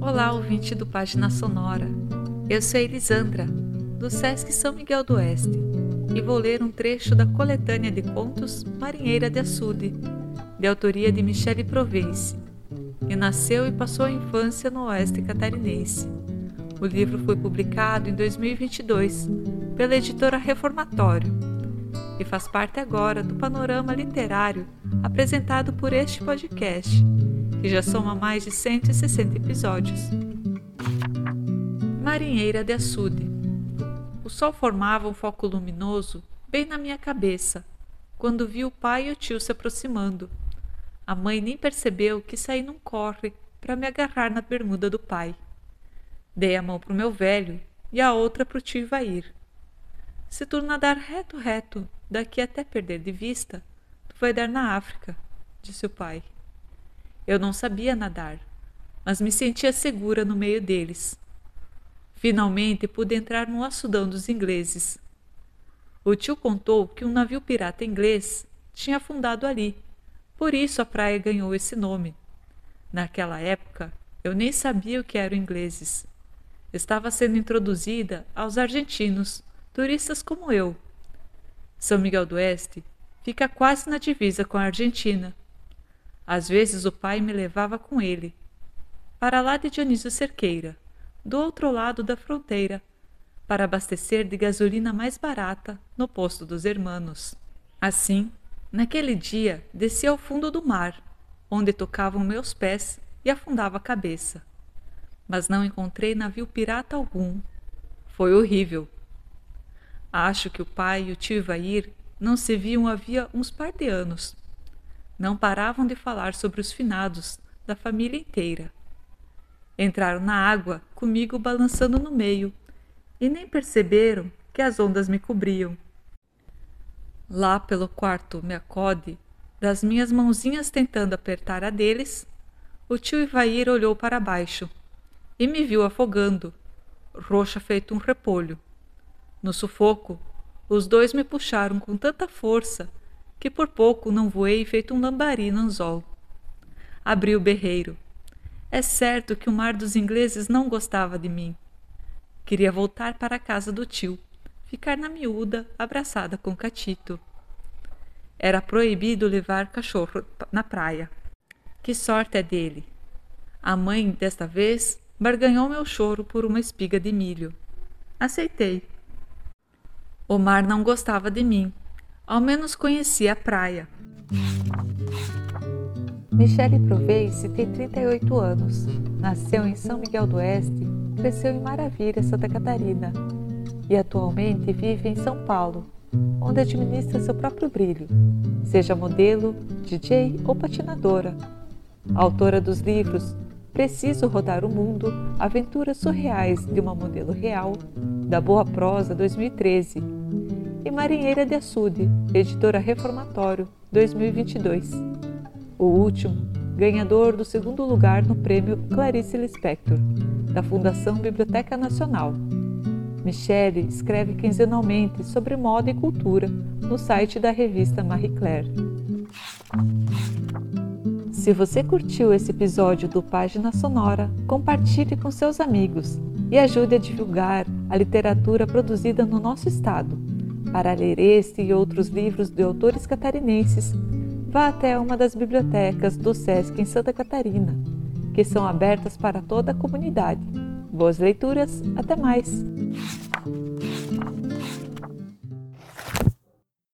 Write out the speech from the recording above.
Olá, ouvinte do Página Sonora. Eu sou Elisandra, do Sesc São Miguel do Oeste, e vou ler um trecho da coletânea de contos Marinheira de Açude, de autoria de Michele Provence, que nasceu e passou a infância no Oeste catarinense. O livro foi publicado em 2022 pela editora Reformatório e faz parte agora do panorama literário apresentado por este podcast que já soma mais de 160 episódios. Marinheira de Açude. O sol formava um foco luminoso bem na minha cabeça, quando vi o pai e o tio se aproximando. A mãe nem percebeu que saí num corre para me agarrar na bermuda do pai. Dei a mão para o meu velho e a outra para o tio Ivair. Se tu nadar reto, reto, daqui até perder de vista, tu vai dar na África, disse o pai. Eu não sabia nadar, mas me sentia segura no meio deles. Finalmente pude entrar no açudão dos ingleses. O tio contou que um navio pirata inglês tinha afundado ali, por isso a praia ganhou esse nome. Naquela época, eu nem sabia o que eram ingleses. Estava sendo introduzida aos argentinos, turistas como eu. São Miguel do Oeste fica quase na divisa com a Argentina às vezes o pai me levava com ele, para lá de Dionísio Cerqueira, do outro lado da fronteira, para abastecer de gasolina mais barata no posto dos hermanos. Assim, naquele dia, desci ao fundo do mar, onde tocavam meus pés e afundava a cabeça. Mas não encontrei navio pirata algum. Foi horrível. Acho que o pai e o tio Ivair não se viam havia uns par de anos não paravam de falar sobre os finados da família inteira. Entraram na água, comigo balançando no meio, e nem perceberam que as ondas me cobriam. Lá pelo quarto me acode, das minhas mãozinhas tentando apertar a deles, o tio Ivair olhou para baixo e me viu afogando, roxa feito um repolho. No sufoco, os dois me puxaram com tanta força que por pouco não voei feito um lambari no anzol. Abri o berreiro. É certo que o mar dos ingleses não gostava de mim. Queria voltar para a casa do tio, ficar na miúda, abraçada com Catito. Era proibido levar cachorro na praia. Que sorte é dele! A mãe, desta vez, barganhou meu choro por uma espiga de milho. Aceitei. O mar não gostava de mim, ao menos conhecia a praia. Michele Provence tem 38 anos. Nasceu em São Miguel do Oeste, cresceu em Maravilha, Santa Catarina e atualmente vive em São Paulo, onde administra seu próprio brilho, seja modelo, DJ ou patinadora. Autora dos livros Preciso Rodar o Mundo, Aventuras Surreais de uma Modelo Real, da Boa Prosa 2013 e Marinheira de Açude, editora Reformatório, 2022. O último, ganhador do segundo lugar no prêmio Clarice Lispector, da Fundação Biblioteca Nacional. Michele escreve quinzenalmente sobre moda e cultura no site da revista Marie Claire. Se você curtiu esse episódio do Página Sonora, compartilhe com seus amigos e ajude a divulgar a literatura produzida no nosso estado. Para ler este e outros livros de autores catarinenses, vá até uma das bibliotecas do SESC em Santa Catarina, que são abertas para toda a comunidade. Boas leituras, até mais!